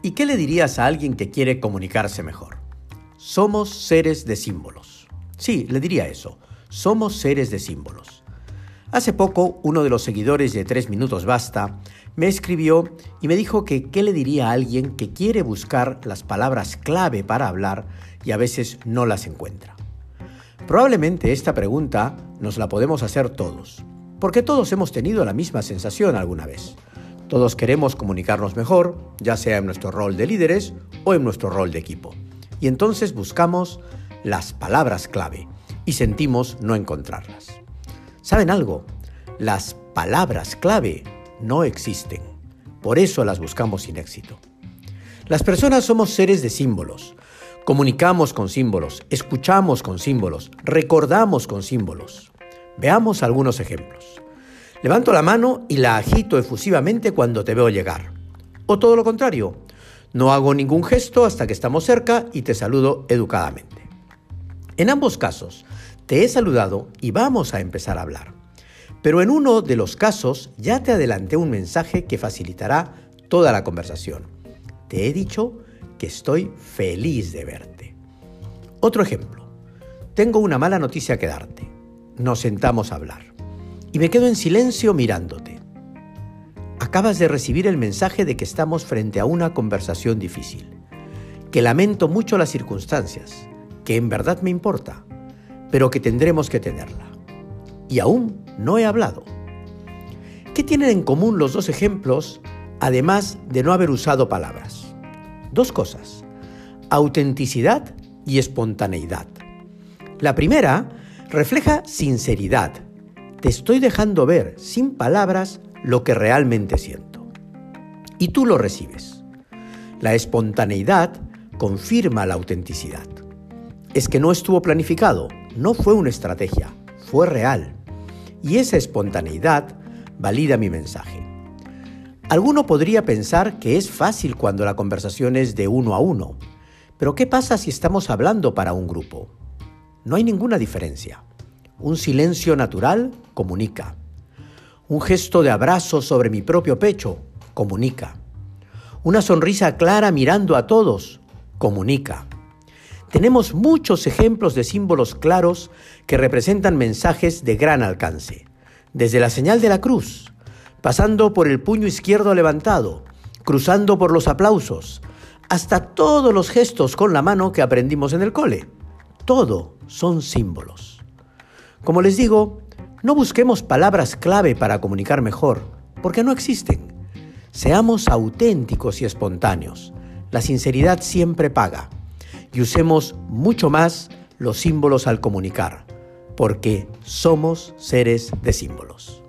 ¿Y qué le dirías a alguien que quiere comunicarse mejor? Somos seres de símbolos. Sí, le diría eso. Somos seres de símbolos. Hace poco, uno de los seguidores de 3 Minutos Basta me escribió y me dijo que qué le diría a alguien que quiere buscar las palabras clave para hablar y a veces no las encuentra. Probablemente esta pregunta nos la podemos hacer todos, porque todos hemos tenido la misma sensación alguna vez. Todos queremos comunicarnos mejor, ya sea en nuestro rol de líderes o en nuestro rol de equipo. Y entonces buscamos las palabras clave y sentimos no encontrarlas. ¿Saben algo? Las palabras clave no existen. Por eso las buscamos sin éxito. Las personas somos seres de símbolos. Comunicamos con símbolos, escuchamos con símbolos, recordamos con símbolos. Veamos algunos ejemplos. Levanto la mano y la agito efusivamente cuando te veo llegar. O todo lo contrario, no hago ningún gesto hasta que estamos cerca y te saludo educadamente. En ambos casos, te he saludado y vamos a empezar a hablar. Pero en uno de los casos ya te adelanté un mensaje que facilitará toda la conversación. Te he dicho que estoy feliz de verte. Otro ejemplo. Tengo una mala noticia que darte. Nos sentamos a hablar y me quedo en silencio mirándote. Acabas de recibir el mensaje de que estamos frente a una conversación difícil, que lamento mucho las circunstancias, que en verdad me importa, pero que tendremos que tenerla. Y aún no he hablado. ¿Qué tienen en común los dos ejemplos, además de no haber usado palabras? Dos cosas, autenticidad y espontaneidad. La primera refleja sinceridad, te estoy dejando ver sin palabras lo que realmente siento. Y tú lo recibes. La espontaneidad confirma la autenticidad. Es que no estuvo planificado, no fue una estrategia, fue real. Y esa espontaneidad valida mi mensaje. Alguno podría pensar que es fácil cuando la conversación es de uno a uno, pero ¿qué pasa si estamos hablando para un grupo? No hay ninguna diferencia. Un silencio natural comunica. Un gesto de abrazo sobre mi propio pecho comunica. Una sonrisa clara mirando a todos comunica. Tenemos muchos ejemplos de símbolos claros que representan mensajes de gran alcance. Desde la señal de la cruz, pasando por el puño izquierdo levantado, cruzando por los aplausos, hasta todos los gestos con la mano que aprendimos en el cole. Todo son símbolos. Como les digo, no busquemos palabras clave para comunicar mejor, porque no existen. Seamos auténticos y espontáneos. La sinceridad siempre paga. Y usemos mucho más los símbolos al comunicar, porque somos seres de símbolos.